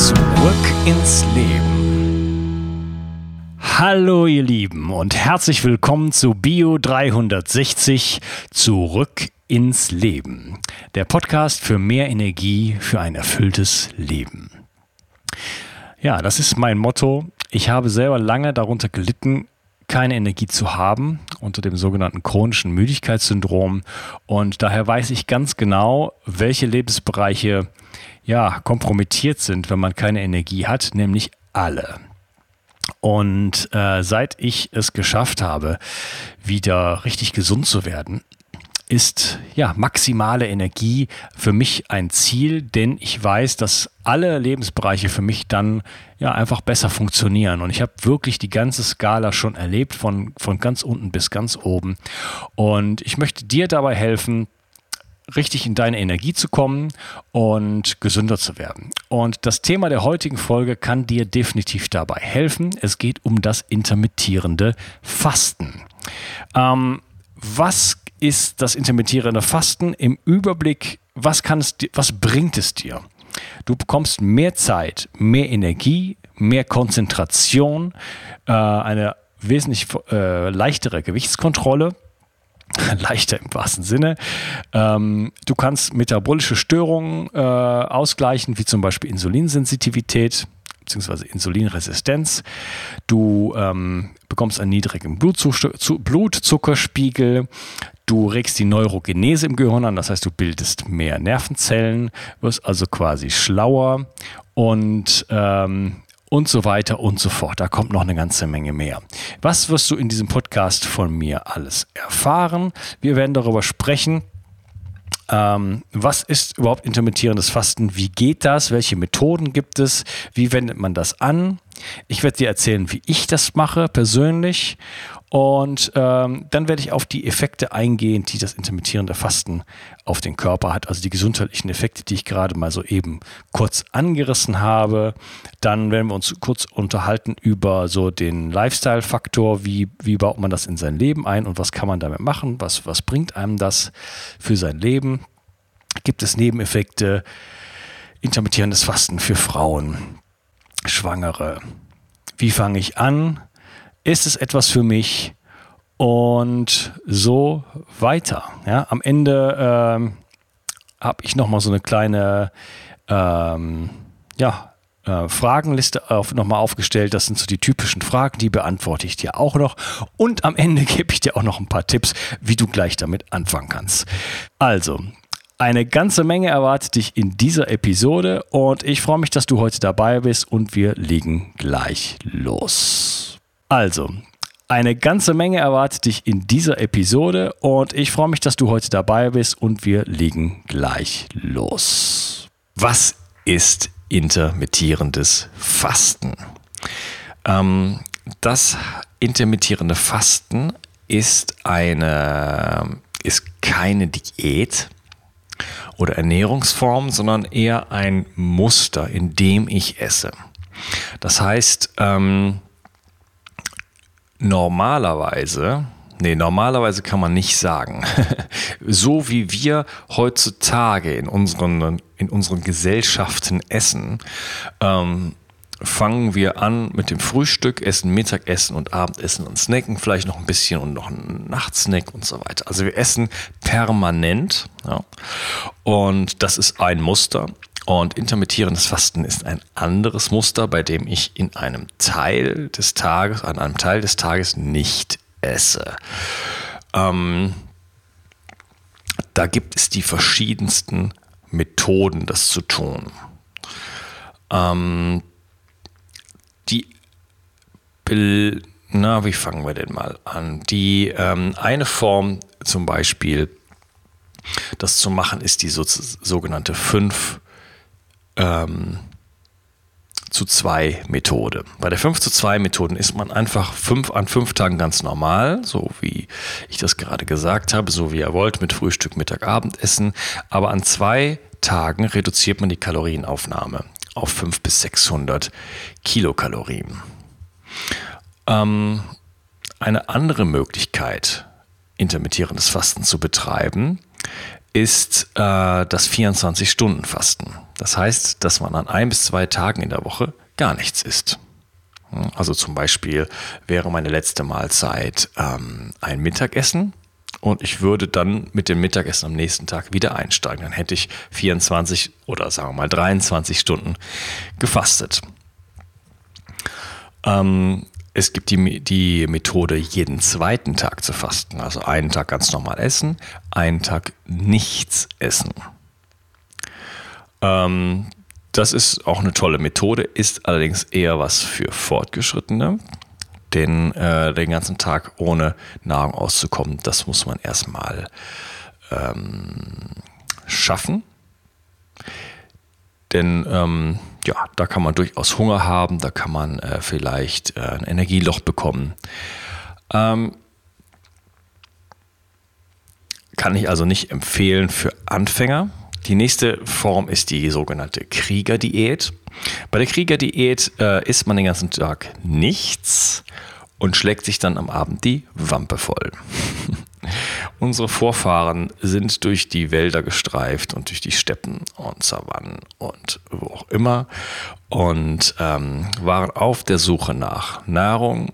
Zurück ins Leben. Hallo ihr Lieben und herzlich willkommen zu Bio 360 Zurück ins Leben. Der Podcast für mehr Energie für ein erfülltes Leben. Ja, das ist mein Motto. Ich habe selber lange darunter gelitten, keine Energie zu haben, unter dem sogenannten chronischen Müdigkeitssyndrom. Und daher weiß ich ganz genau, welche Lebensbereiche ja, kompromittiert sind, wenn man keine Energie hat, nämlich alle. Und äh, seit ich es geschafft habe, wieder richtig gesund zu werden, ist ja maximale Energie für mich ein Ziel, denn ich weiß, dass alle Lebensbereiche für mich dann ja einfach besser funktionieren. Und ich habe wirklich die ganze Skala schon erlebt, von, von ganz unten bis ganz oben. Und ich möchte dir dabei helfen, richtig in deine Energie zu kommen und gesünder zu werden. Und das Thema der heutigen Folge kann dir definitiv dabei helfen. Es geht um das intermittierende Fasten. Ähm, was ist das intermittierende Fasten im Überblick, was, kann es, was bringt es dir? Du bekommst mehr Zeit, mehr Energie, mehr Konzentration, äh, eine wesentlich äh, leichtere Gewichtskontrolle. Leichter im wahrsten Sinne. Ähm, du kannst metabolische Störungen äh, ausgleichen, wie zum Beispiel Insulinsensitivität bzw. Insulinresistenz. Du ähm, bekommst einen niedrigen Blutzuckerspiegel. Du regst die Neurogenese im Gehirn an, das heißt, du bildest mehr Nervenzellen, wirst also quasi schlauer und ähm, und so weiter und so fort. Da kommt noch eine ganze Menge mehr. Was wirst du in diesem Podcast von mir alles erfahren? Wir werden darüber sprechen, ähm, was ist überhaupt intermittierendes Fasten? Wie geht das? Welche Methoden gibt es? Wie wendet man das an? Ich werde dir erzählen, wie ich das mache persönlich und ähm, dann werde ich auf die Effekte eingehen, die das intermittierende Fasten auf den Körper hat. Also die gesundheitlichen Effekte, die ich gerade mal so eben kurz angerissen habe. Dann werden wir uns kurz unterhalten über so den Lifestyle-Faktor. Wie, wie baut man das in sein Leben ein und was kann man damit machen? Was, was bringt einem das für sein Leben? Gibt es Nebeneffekte? Intermittierendes Fasten für Frauen, Schwangere. Wie fange ich an? Ist es etwas für mich und so weiter. Ja, am Ende ähm, habe ich nochmal so eine kleine ähm, ja, äh, Fragenliste auf, nochmal aufgestellt. Das sind so die typischen Fragen, die beantworte ich dir auch noch. Und am Ende gebe ich dir auch noch ein paar Tipps, wie du gleich damit anfangen kannst. Also, eine ganze Menge erwartet dich in dieser Episode und ich freue mich, dass du heute dabei bist und wir legen gleich los. Also, eine ganze Menge erwartet dich in dieser Episode und ich freue mich, dass du heute dabei bist und wir legen gleich los. Was ist intermittierendes Fasten? Ähm, das intermittierende Fasten ist eine, ist keine Diät oder Ernährungsform, sondern eher ein Muster, in dem ich esse. Das heißt, ähm, normalerweise, nee, normalerweise kann man nicht sagen, so wie wir heutzutage in unseren, in unseren Gesellschaften essen, ähm, fangen wir an mit dem Frühstück, essen Mittagessen und Abendessen und snacken vielleicht noch ein bisschen und noch einen Nachtsnack und so weiter. Also wir essen permanent ja, und das ist ein Muster. Und intermittierendes Fasten ist ein anderes Muster, bei dem ich in einem Teil des Tages, an einem Teil des Tages nicht esse. Ähm, da gibt es die verschiedensten Methoden, das zu tun. Ähm, die, na, wie fangen wir denn mal an? Die ähm, eine Form zum Beispiel, das zu machen, ist die so, sogenannte 5 ähm, zu 2 Methode. Bei der 5 zu 2 Methoden ist man einfach fünf, an fünf Tagen ganz normal, so wie ich das gerade gesagt habe, so wie ihr wollt, mit Frühstück, Mittag, Abendessen. Aber an zwei Tagen reduziert man die Kalorienaufnahme auf 500 bis 600 Kilokalorien. Ähm, eine andere Möglichkeit, intermittierendes Fasten zu betreiben, ist äh, das 24-Stunden-Fasten. Das heißt, dass man an ein bis zwei Tagen in der Woche gar nichts isst. Also zum Beispiel wäre meine letzte Mahlzeit ähm, ein Mittagessen und ich würde dann mit dem Mittagessen am nächsten Tag wieder einsteigen. Dann hätte ich 24 oder sagen wir mal 23 Stunden gefastet. Ähm, es gibt die, die Methode, jeden zweiten Tag zu fasten. Also einen Tag ganz normal essen, einen Tag nichts essen. Ähm, das ist auch eine tolle Methode, ist allerdings eher was für Fortgeschrittene. Denn äh, den ganzen Tag ohne Nahrung auszukommen, das muss man erstmal ähm, schaffen. Denn ähm, ja, da kann man durchaus Hunger haben, da kann man äh, vielleicht äh, ein Energieloch bekommen. Ähm, kann ich also nicht empfehlen für Anfänger. Die nächste Form ist die sogenannte Kriegerdiät. Bei der Kriegerdiät äh, isst man den ganzen Tag nichts und schlägt sich dann am Abend die Wampe voll. Unsere Vorfahren sind durch die Wälder gestreift und durch die Steppen und Savannen und wo auch immer und ähm, waren auf der Suche nach Nahrung,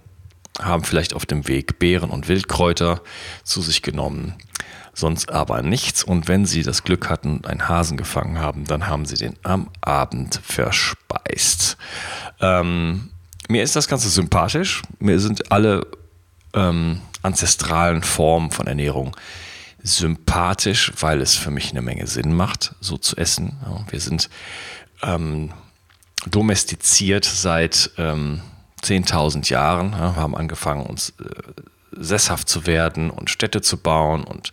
haben vielleicht auf dem Weg Beeren und Wildkräuter zu sich genommen, sonst aber nichts. Und wenn sie das Glück hatten und einen Hasen gefangen haben, dann haben sie den am Abend verspeist. Ähm, mir ist das Ganze sympathisch. Mir sind alle ähm, ancestralen Formen von Ernährung sympathisch, weil es für mich eine Menge Sinn macht, so zu essen. Wir sind ähm, domestiziert seit ähm, 10.000 Jahren. Ja, haben angefangen, uns äh, sesshaft zu werden und Städte zu bauen und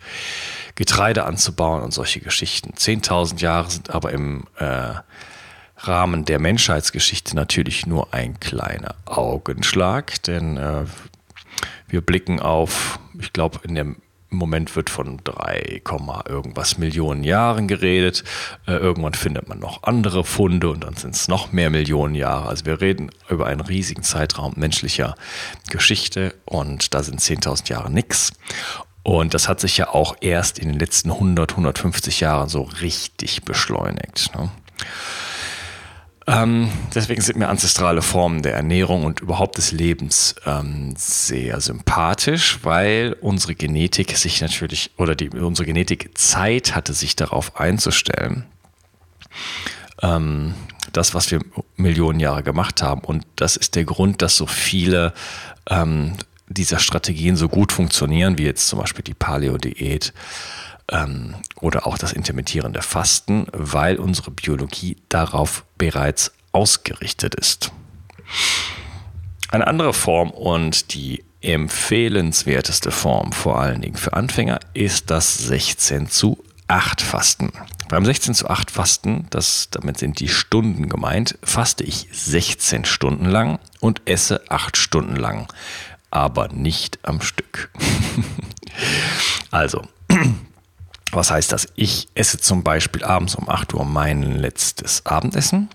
Getreide anzubauen und solche Geschichten. 10.000 Jahre sind aber im äh, Rahmen der Menschheitsgeschichte natürlich nur ein kleiner Augenschlag, denn äh, wir blicken auf, ich glaube, in dem Moment wird von 3, irgendwas Millionen Jahren geredet. Äh, irgendwann findet man noch andere Funde und dann sind es noch mehr Millionen Jahre. Also wir reden über einen riesigen Zeitraum menschlicher Geschichte und da sind 10.000 Jahre nichts. Und das hat sich ja auch erst in den letzten 100, 150 Jahren so richtig beschleunigt. Ne? Ähm, deswegen sind mir ancestrale Formen der Ernährung und überhaupt des Lebens ähm, sehr sympathisch, weil unsere Genetik sich natürlich, oder die, unsere Genetik Zeit hatte, sich darauf einzustellen. Ähm, das, was wir Millionen Jahre gemacht haben. Und das ist der Grund, dass so viele ähm, dieser Strategien so gut funktionieren, wie jetzt zum Beispiel die Paleo-Diät ähm, oder auch das intermittierende Fasten, weil unsere Biologie darauf bereits ausgerichtet ist. Eine andere Form und die empfehlenswerteste Form, vor allen Dingen für Anfänger, ist das 16 zu 8 Fasten. Beim 16 zu 8 Fasten, das, damit sind die Stunden gemeint, faste ich 16 Stunden lang und esse 8 Stunden lang, aber nicht am Stück. also, was heißt das? Ich esse zum Beispiel abends um 8 Uhr mein letztes Abendessen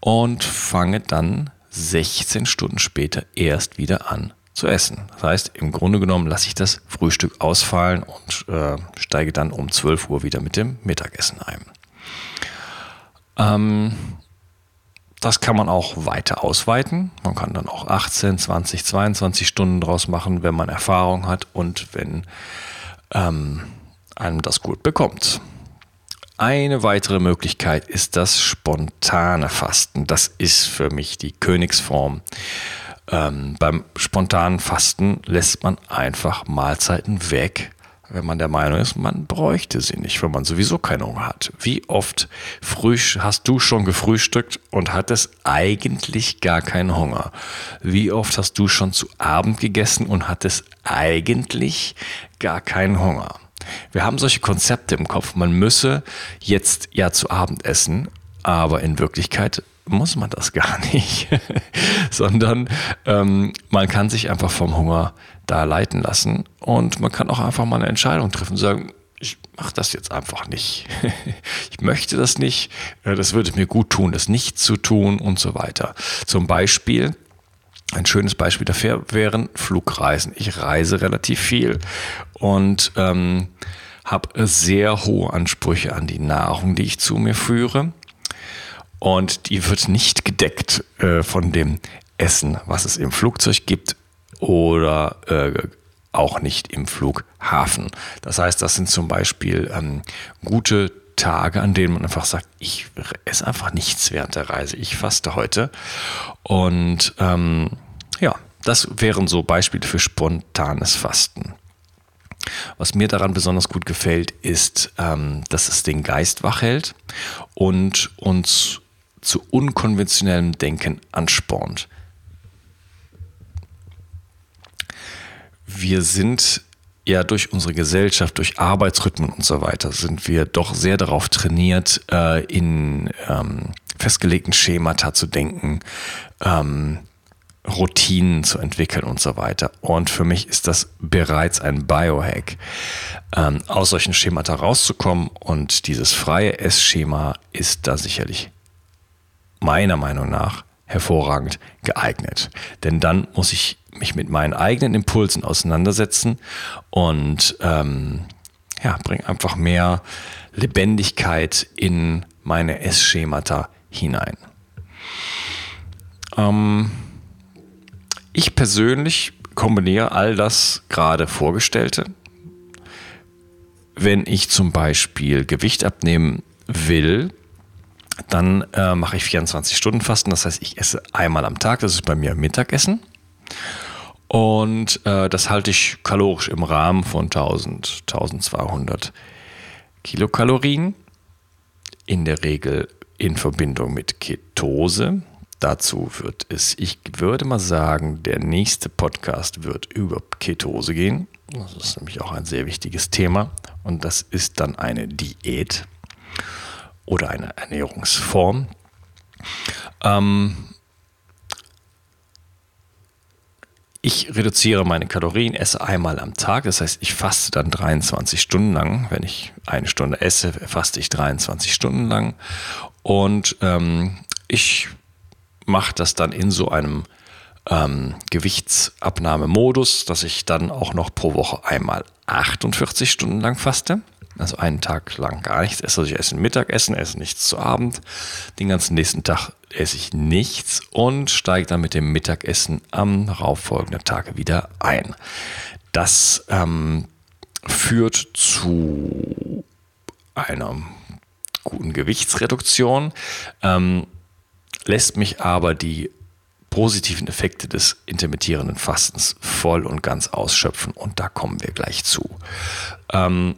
und fange dann 16 Stunden später erst wieder an zu essen. Das heißt, im Grunde genommen lasse ich das Frühstück ausfallen und äh, steige dann um 12 Uhr wieder mit dem Mittagessen ein. Ähm, das kann man auch weiter ausweiten. Man kann dann auch 18, 20, 22 Stunden draus machen, wenn man Erfahrung hat und wenn ähm, einem das gut bekommt. Eine weitere Möglichkeit ist das spontane Fasten. Das ist für mich die Königsform. Ähm, beim spontanen Fasten lässt man einfach Mahlzeiten weg, wenn man der Meinung ist, man bräuchte sie nicht, wenn man sowieso keine Hunger hat. Wie oft hast du schon gefrühstückt und hattest eigentlich gar keinen Hunger? Wie oft hast du schon zu Abend gegessen und hattest eigentlich gar keinen Hunger? Wir haben solche Konzepte im Kopf. Man müsse jetzt ja zu Abend essen, aber in Wirklichkeit muss man das gar nicht, sondern ähm, man kann sich einfach vom Hunger da leiten lassen und man kann auch einfach mal eine Entscheidung treffen und sagen, ich mache das jetzt einfach nicht. ich möchte das nicht. Äh, das würde mir gut tun, das nicht zu tun und so weiter. Zum Beispiel, ein schönes Beispiel dafür wären Flugreisen. Ich reise relativ viel und ähm, habe sehr hohe Ansprüche an die Nahrung, die ich zu mir führe. Und die wird nicht gedeckt äh, von dem Essen, was es im Flugzeug gibt oder äh, auch nicht im Flughafen. Das heißt, das sind zum Beispiel ähm, gute Tage, an denen man einfach sagt, ich esse einfach nichts während der Reise. Ich faste heute. Und ähm, ja, das wären so Beispiele für spontanes Fasten. Was mir daran besonders gut gefällt, ist, ähm, dass es den Geist wach hält und uns zu unkonventionellem Denken anspornt. wir sind ja durch unsere Gesellschaft, durch Arbeitsrhythmen und so weiter, sind wir doch sehr darauf trainiert, äh, in ähm, festgelegten Schemata zu denken, ähm, Routinen zu entwickeln und so weiter. Und für mich ist das bereits ein Biohack, ähm, aus solchen Schemata rauszukommen. Und dieses freie Essschema ist da sicherlich meiner Meinung nach hervorragend geeignet. Denn dann muss ich mich mit meinen eigenen Impulsen auseinandersetzen und ähm, ja, bringe einfach mehr Lebendigkeit in meine Essschemata hinein. Ähm, ich persönlich kombiniere all das gerade Vorgestellte. Wenn ich zum Beispiel Gewicht abnehmen will, dann äh, mache ich 24 Stunden Fasten. Das heißt, ich esse einmal am Tag. Das ist bei mir Mittagessen. Und äh, das halte ich kalorisch im Rahmen von 1000, 1200 Kilokalorien. In der Regel in Verbindung mit Ketose. Dazu wird es, ich würde mal sagen, der nächste Podcast wird über Ketose gehen. Das ist nämlich auch ein sehr wichtiges Thema. Und das ist dann eine Diät oder eine Ernährungsform. Ähm, ich reduziere meine Kalorien, esse einmal am Tag. Das heißt, ich faste dann 23 Stunden lang. Wenn ich eine Stunde esse, faste ich 23 Stunden lang. Und ähm, ich mache das dann in so einem ähm, Gewichtsabnahmemodus, dass ich dann auch noch pro Woche einmal 48 Stunden lang faste. Also einen Tag lang gar nichts esse. Also ich esse Mittagessen, esse nichts zu Abend. Den ganzen nächsten Tag esse ich nichts und steige dann mit dem Mittagessen am darauffolgenden Tag wieder ein. Das ähm, führt zu einer guten Gewichtsreduktion, ähm, lässt mich aber die positiven Effekte des intermittierenden Fastens voll und ganz ausschöpfen und da kommen wir gleich zu. Ähm,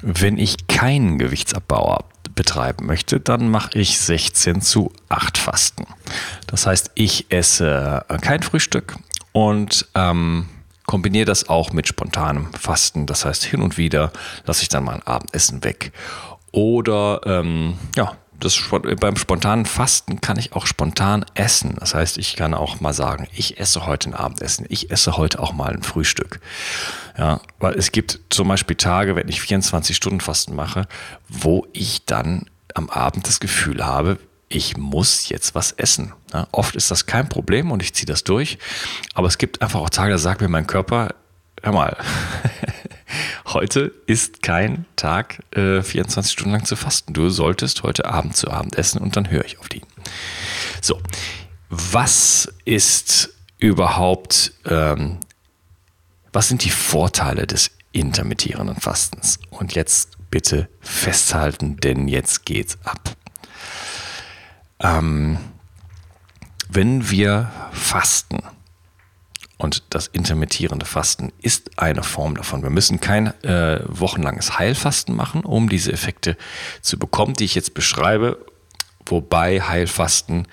wenn ich keinen Gewichtsabbau betreiben möchte, dann mache ich 16 zu 8 Fasten. Das heißt, ich esse kein Frühstück und ähm, kombiniere das auch mit spontanem Fasten. Das heißt, hin und wieder lasse ich dann mal ein Abendessen weg. Oder ähm, ja, das, beim spontanen Fasten kann ich auch spontan essen. Das heißt, ich kann auch mal sagen, ich esse heute ein Abendessen, ich esse heute auch mal ein Frühstück. Ja, weil es gibt zum Beispiel Tage, wenn ich 24 Stunden Fasten mache, wo ich dann am Abend das Gefühl habe, ich muss jetzt was essen. Ja, oft ist das kein Problem und ich ziehe das durch. Aber es gibt einfach auch Tage, da sagt mir mein Körper, hör mal, heute ist kein Tag, äh, 24 Stunden lang zu fasten. Du solltest heute Abend zu Abend essen und dann höre ich auf die. So, was ist überhaupt, ähm, was sind die Vorteile des intermittierenden Fastens? Und jetzt bitte festhalten, denn jetzt geht's ab. Ähm, wenn wir fasten, und das intermittierende Fasten ist eine Form davon. Wir müssen kein äh, wochenlanges Heilfasten machen, um diese Effekte zu bekommen, die ich jetzt beschreibe. Wobei Heilfasten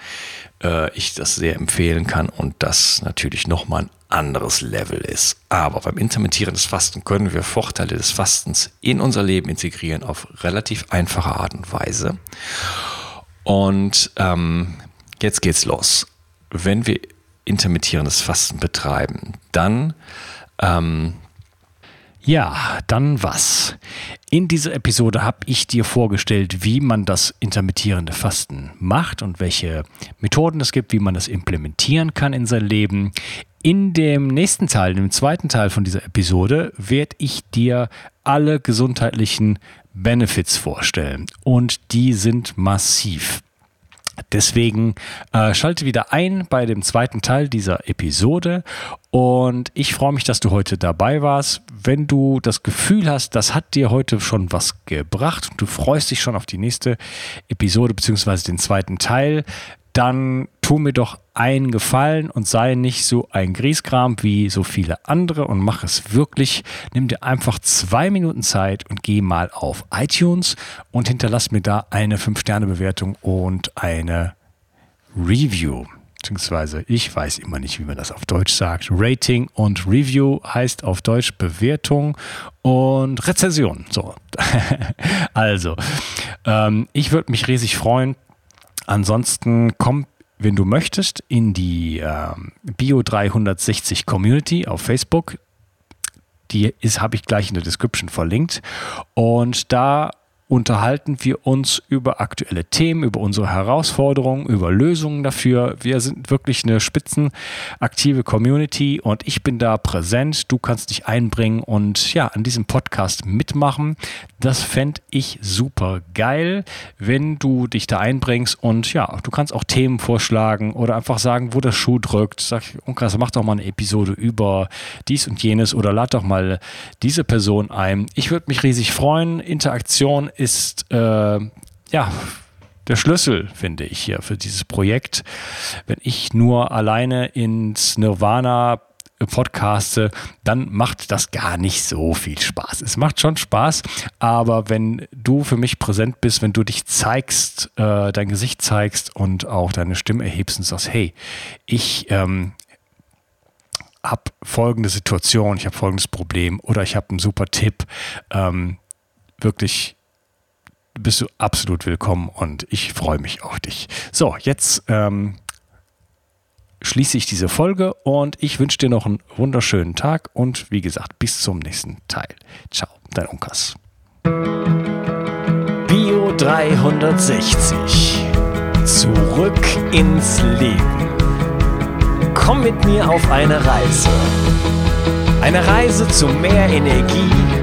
äh, ich das sehr empfehlen kann und das natürlich nochmal ein anderes Level ist. Aber beim intermittierenden Fasten können wir Vorteile des Fastens in unser Leben integrieren auf relativ einfache Art und Weise. Und ähm, jetzt geht's los. Wenn wir intermittierendes Fasten betreiben, dann ähm, ja, dann was? In dieser Episode habe ich dir vorgestellt, wie man das intermittierende Fasten macht und welche Methoden es gibt, wie man das implementieren kann in sein Leben. In dem nächsten Teil, im zweiten Teil von dieser Episode, werde ich dir alle gesundheitlichen Benefits vorstellen und die sind massiv. Deswegen äh, schalte wieder ein bei dem zweiten Teil dieser Episode und ich freue mich, dass du heute dabei warst. Wenn du das Gefühl hast, das hat dir heute schon was gebracht und du freust dich schon auf die nächste Episode bzw. den zweiten Teil, dann tu mir doch einen Gefallen und sei nicht so ein Grieskram wie so viele andere und mach es wirklich. Nimm dir einfach zwei Minuten Zeit und geh mal auf iTunes und hinterlass mir da eine 5-Sterne-Bewertung und eine Review. Beziehungsweise ich weiß immer nicht, wie man das auf Deutsch sagt. Rating und Review heißt auf Deutsch Bewertung und Rezension. So. also, ähm, ich würde mich riesig freuen, Ansonsten komm, wenn du möchtest, in die äh, Bio 360 Community auf Facebook. Die habe ich gleich in der Description verlinkt. Und da unterhalten wir uns über aktuelle Themen, über unsere Herausforderungen, über Lösungen dafür. Wir sind wirklich eine spitzenaktive Community und ich bin da präsent. Du kannst dich einbringen und ja, an diesem Podcast mitmachen. Das fände ich super geil, wenn du dich da einbringst und ja, du kannst auch Themen vorschlagen oder einfach sagen, wo der Schuh drückt. Sag, Unkas, mach doch mal eine Episode über dies und jenes oder lad doch mal diese Person ein. Ich würde mich riesig freuen. Interaktion ist äh, ja der Schlüssel, finde ich hier für dieses Projekt. Wenn ich nur alleine ins Nirvana podcaste, dann macht das gar nicht so viel Spaß. Es macht schon Spaß, aber wenn du für mich präsent bist, wenn du dich zeigst, äh, dein Gesicht zeigst und auch deine Stimme erhebst und sagst, hey, ich ähm, habe folgende Situation, ich habe folgendes Problem oder ich habe einen super Tipp, ähm, wirklich bist du absolut willkommen und ich freue mich auf dich. So, jetzt ähm, schließe ich diese Folge und ich wünsche dir noch einen wunderschönen Tag und wie gesagt, bis zum nächsten Teil. Ciao, dein Unkas. Bio 360. Zurück ins Leben. Komm mit mir auf eine Reise. Eine Reise zu mehr Energie